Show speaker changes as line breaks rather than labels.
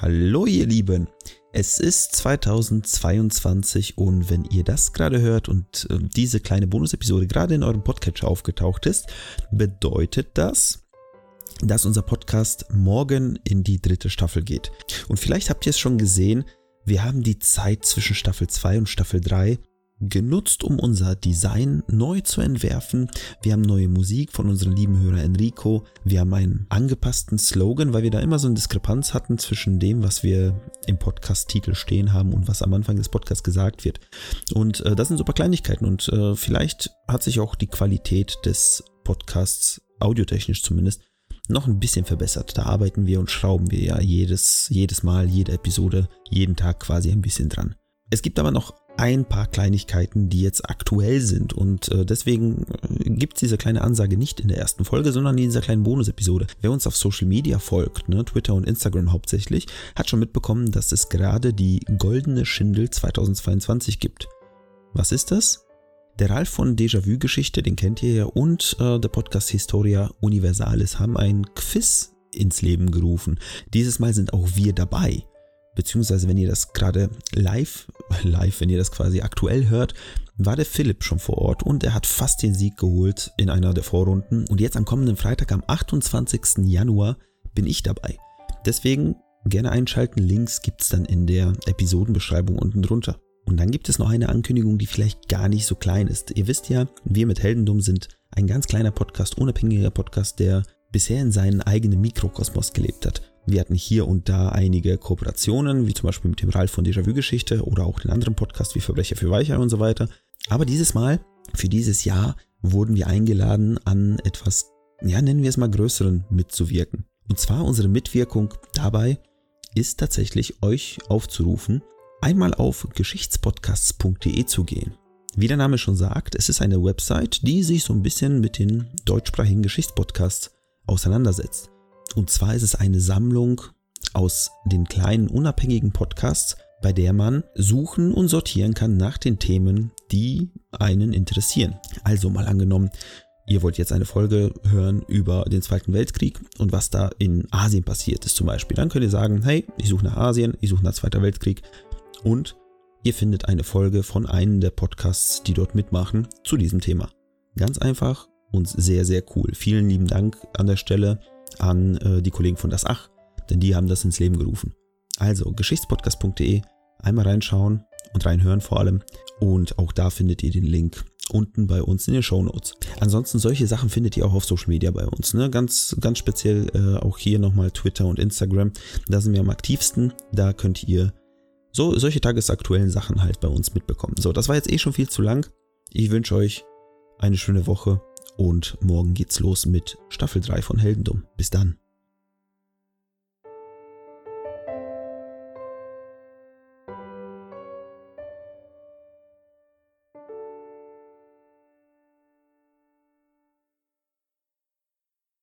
Hallo ihr Lieben, es ist 2022 und wenn ihr das gerade hört und äh, diese kleine Bonusepisode gerade in eurem Podcatcher aufgetaucht ist, bedeutet das, dass unser Podcast morgen in die dritte Staffel geht. Und vielleicht habt ihr es schon gesehen, wir haben die Zeit zwischen Staffel 2 und Staffel 3 genutzt, um unser Design neu zu entwerfen. Wir haben neue Musik von unserem lieben Hörer Enrico. Wir haben einen angepassten Slogan, weil wir da immer so eine Diskrepanz hatten zwischen dem, was wir im Podcast-Titel stehen haben und was am Anfang des Podcasts gesagt wird. Und äh, das sind super Kleinigkeiten und äh, vielleicht hat sich auch die Qualität des Podcasts, audiotechnisch zumindest, noch ein bisschen verbessert. Da arbeiten wir und schrauben wir ja jedes, jedes Mal, jede Episode, jeden Tag quasi ein bisschen dran. Es gibt aber noch ein paar Kleinigkeiten, die jetzt aktuell sind. Und äh, deswegen äh, gibt es diese kleine Ansage nicht in der ersten Folge, sondern in dieser kleinen Bonus-Episode. Wer uns auf Social Media folgt, ne, Twitter und Instagram hauptsächlich, hat schon mitbekommen, dass es gerade die Goldene Schindel 2022 gibt. Was ist das? Der Ralf von Déjà-vu-Geschichte, den kennt ihr ja, und äh, der Podcast Historia Universalis haben ein Quiz ins Leben gerufen. Dieses Mal sind auch wir dabei beziehungsweise wenn ihr das gerade live, live, wenn ihr das quasi aktuell hört, war der Philipp schon vor Ort und er hat fast den Sieg geholt in einer der Vorrunden. Und jetzt am kommenden Freitag, am 28. Januar, bin ich dabei. Deswegen gerne einschalten. Links gibt es dann in der Episodenbeschreibung unten drunter. Und dann gibt es noch eine Ankündigung, die vielleicht gar nicht so klein ist. Ihr wisst ja, wir mit Heldendum sind ein ganz kleiner Podcast, unabhängiger Podcast, der bisher in seinem eigenen Mikrokosmos gelebt hat. Wir hatten hier und da einige Kooperationen, wie zum Beispiel mit dem Ralf von Déjà-vu-Geschichte oder auch den anderen Podcast wie Verbrecher für Weicher und so weiter. Aber dieses Mal, für dieses Jahr, wurden wir eingeladen, an etwas, ja, nennen wir es mal größeren mitzuwirken. Und zwar unsere Mitwirkung dabei ist tatsächlich euch aufzurufen, einmal auf geschichtspodcasts.de zu gehen. Wie der Name schon sagt, es ist eine Website, die sich so ein bisschen mit den deutschsprachigen Geschichtspodcasts auseinandersetzt. Und zwar ist es eine Sammlung aus den kleinen unabhängigen Podcasts, bei der man suchen und sortieren kann nach den Themen, die einen interessieren. Also mal angenommen, ihr wollt jetzt eine Folge hören über den Zweiten Weltkrieg und was da in Asien passiert ist zum Beispiel. Dann könnt ihr sagen, hey, ich suche nach Asien, ich suche nach Zweiter Weltkrieg und ihr findet eine Folge von einem der Podcasts, die dort mitmachen, zu diesem Thema. Ganz einfach und sehr, sehr cool. Vielen lieben Dank an der Stelle an äh, die Kollegen von Das Ach, denn die haben das ins Leben gerufen. Also geschichtspodcast.de, einmal reinschauen und reinhören vor allem. Und auch da findet ihr den Link unten bei uns in den Show Notes. Ansonsten solche Sachen findet ihr auch auf Social Media bei uns. Ne? Ganz, ganz speziell äh, auch hier nochmal Twitter und Instagram. Da sind wir am aktivsten. Da könnt ihr so solche tagesaktuellen Sachen halt bei uns mitbekommen. So, das war jetzt eh schon viel zu lang. Ich wünsche euch eine schöne Woche und morgen geht's los mit Staffel 3 von Heldendum. Bis dann.